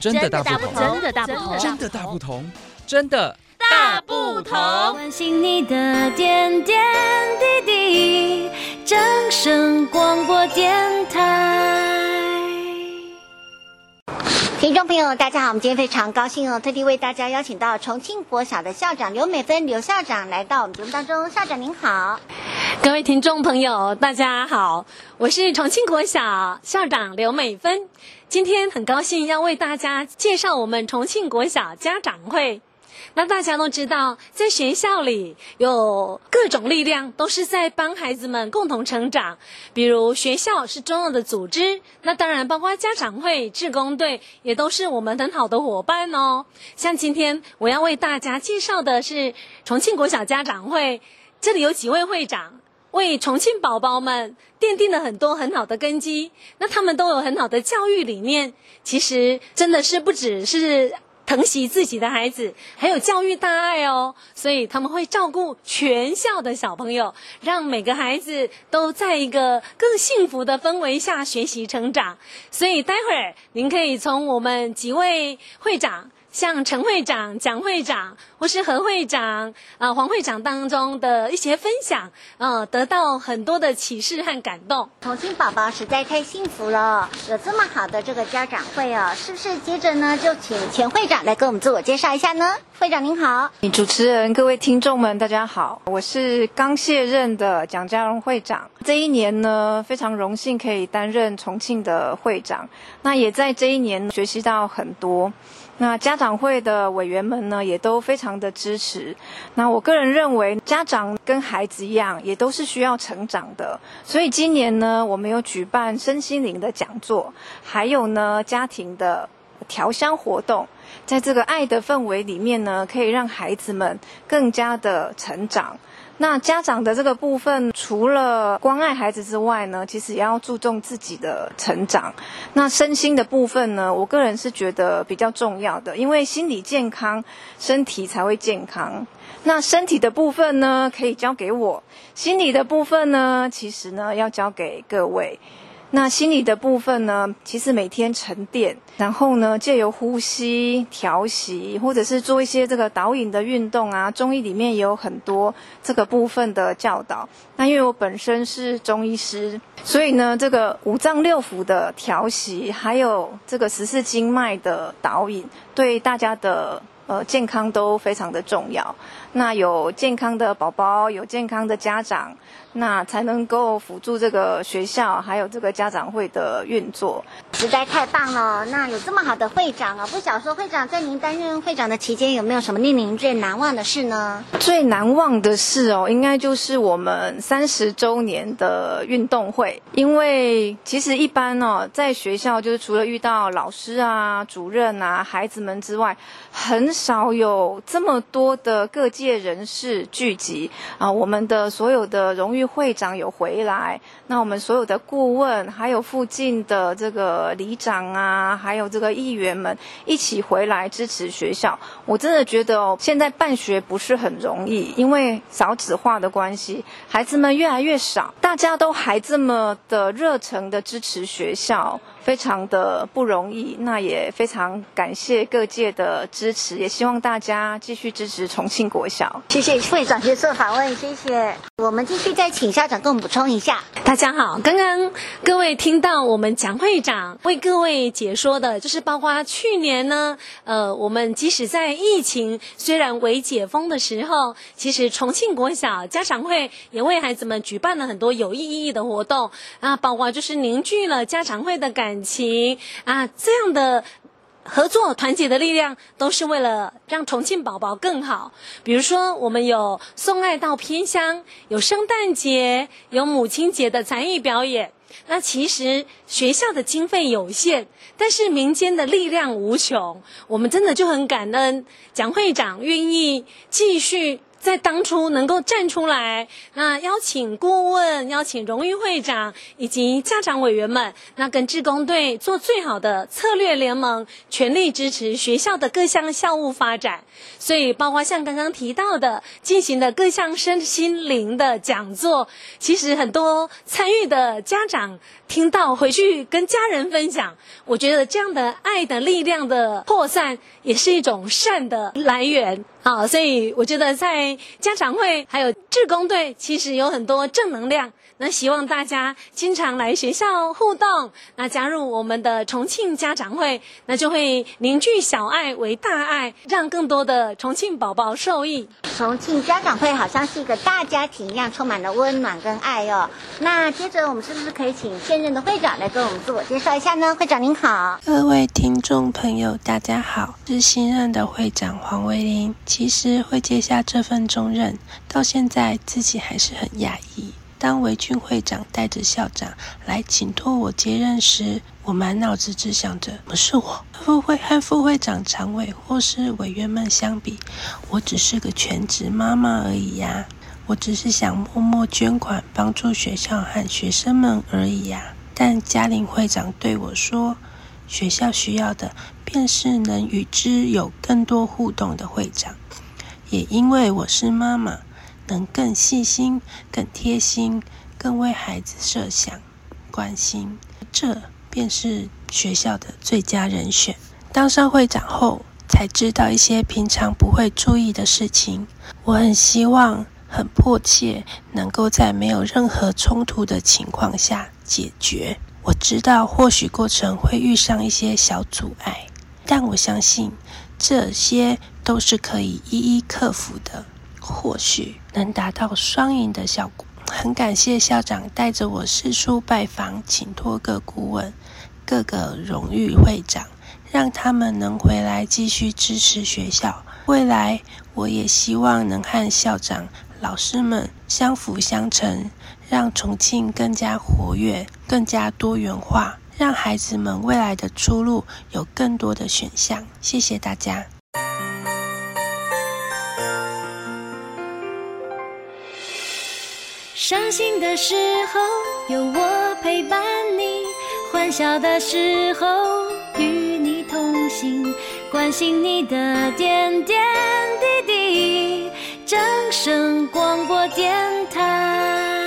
真的大不同，真的大不同，真的大不同，真的大不同。关心你的点点滴滴，掌声广播电台。听众朋友，大家好，我们今天非常高兴哦，特地为大家邀请到重庆国小的校长刘美芬刘校长来到我们节目当中。校长您好，各位听众朋友，大家好，我是重庆国小校长刘美芬，今天很高兴要为大家介绍我们重庆国小家长会。那大家都知道，在学校里有各种力量，都是在帮孩子们共同成长。比如学校是重要的组织，那当然包括家长会、志工队，也都是我们很好的伙伴哦。像今天我要为大家介绍的是重庆国小家长会，这里有几位会长，为重庆宝宝们奠定了很多很好的根基。那他们都有很好的教育理念，其实真的是不只是。疼惜自己的孩子，还有教育大爱哦，所以他们会照顾全校的小朋友，让每个孩子都在一个更幸福的氛围下学习成长。所以待会儿您可以从我们几位会长。像陈会长、蒋会长或是何会长、啊、呃、黄会长当中的一些分享，呃，得到很多的启示和感动。重庆宝宝实在太幸福了，有这么好的这个家长会哦，是不是？接着呢，就请钱会长来给我们自我介绍一下呢？会长您好，主持人、各位听众们，大家好，我是刚卸任的蒋家荣会长。这一年呢，非常荣幸可以担任重庆的会长，那也在这一年学习到很多。那家长会的委员们呢，也都非常的支持。那我个人认为，家长跟孩子一样，也都是需要成长的。所以今年呢，我们有举办身心灵的讲座，还有呢，家庭的调香活动。在这个爱的氛围里面呢，可以让孩子们更加的成长。那家长的这个部分，除了关爱孩子之外呢，其实也要注重自己的成长。那身心的部分呢，我个人是觉得比较重要的，因为心理健康，身体才会健康。那身体的部分呢，可以交给我；心理的部分呢，其实呢，要交给各位。那心理的部分呢，其实每天沉淀，然后呢，借由呼吸调息，或者是做一些这个导引的运动啊。中医里面也有很多这个部分的教导。那因为我本身是中医师，所以呢，这个五脏六腑的调息，还有这个十四经脉的导引，对大家的。呃，健康都非常的重要。那有健康的宝宝，有健康的家长，那才能够辅助这个学校还有这个家长会的运作。实在太棒了！那有这么好的会长啊，不晓说会长在您担任会长的期间，有没有什么令您最难忘的事呢？最难忘的事哦，应该就是我们三十周年的运动会。因为其实一般哦，在学校就是除了遇到老师啊、主任啊、孩子们之外，很少有这么多的各界人士聚集啊！我们的所有的荣誉会长有回来，那我们所有的顾问，还有附近的这个里长啊，还有这个议员们一起回来支持学校。我真的觉得哦，现在办学不是很容易，因为少子化的关系，孩子们越来越少，大家都还这么的热诚的支持学校。非常的不容易，那也非常感谢各界的支持，也希望大家继续支持重庆国小。谢谢会长接受访问，谢谢。我们继续再请校长给我们补充一下。大家好，刚刚各位听到我们蒋会长为各位解说的，就是包括去年呢，呃，我们即使在疫情虽然未解封的时候，其实重庆国小家长会也为孩子们举办了很多有意义的活动啊，包括就是凝聚了家长会的感。感情啊，这样的合作团结的力量，都是为了让重庆宝宝更好。比如说，我们有送爱到偏乡，有圣诞节，有母亲节的才艺表演。那其实学校的经费有限，但是民间的力量无穷。我们真的就很感恩蒋会长愿意继续在当初能够站出来，那邀请顾问、邀请荣誉会长以及家长委员们，那跟志工队做最好的策略联盟，全力支持学校的各项校务发展。所以，包括像刚刚提到的进行的各项身心灵的讲座，其实很多参与的家长听到回去跟家人分享，我觉得这样的爱的力量的扩散，也是一种善的来源。好，所以我觉得在家长会还有志工队，其实有很多正能量。那希望大家经常来学校互动，那加入我们的重庆家长会，那就会凝聚小爱为大爱，让更多的重庆宝宝受益。重庆家长会好像是一个大家庭一样，充满了温暖跟爱哦。那接着我们是不是可以请现任的会长来跟我们自我介绍一下呢？会长您好，各位听众朋友，大家好，是新任的会长黄维玲。其实会接下这份重任，到现在自己还是很讶异。当维俊会长带着校长来请托我接任时，我满脑子只想着：不是我副会和副会长、常委或是委员们相比，我只是个全职妈妈而已呀。我只是想默默捐款帮助学校和学生们而已呀。但嘉玲会长对我说：学校需要的便是能与之有更多互动的会长。也因为我是妈妈，能更细心、更贴心、更为孩子设想、关心，这便是学校的最佳人选。当上会长后，才知道一些平常不会注意的事情。我很希望、很迫切，能够在没有任何冲突的情况下解决。我知道，或许过程会遇上一些小阻碍，但我相信。这些都是可以一一克服的，或许能达到双赢的效果。很感谢校长带着我四处拜访，请托各顾问、各个荣誉会长，让他们能回来继续支持学校。未来我也希望能和校长、老师们相辅相成，让重庆更加活跃、更加多元化。让孩子们未来的出路有更多的选项。谢谢大家。伤心的时候有我陪伴你，欢笑的时候与你同行，关心你的点点滴滴。掌声广播电台。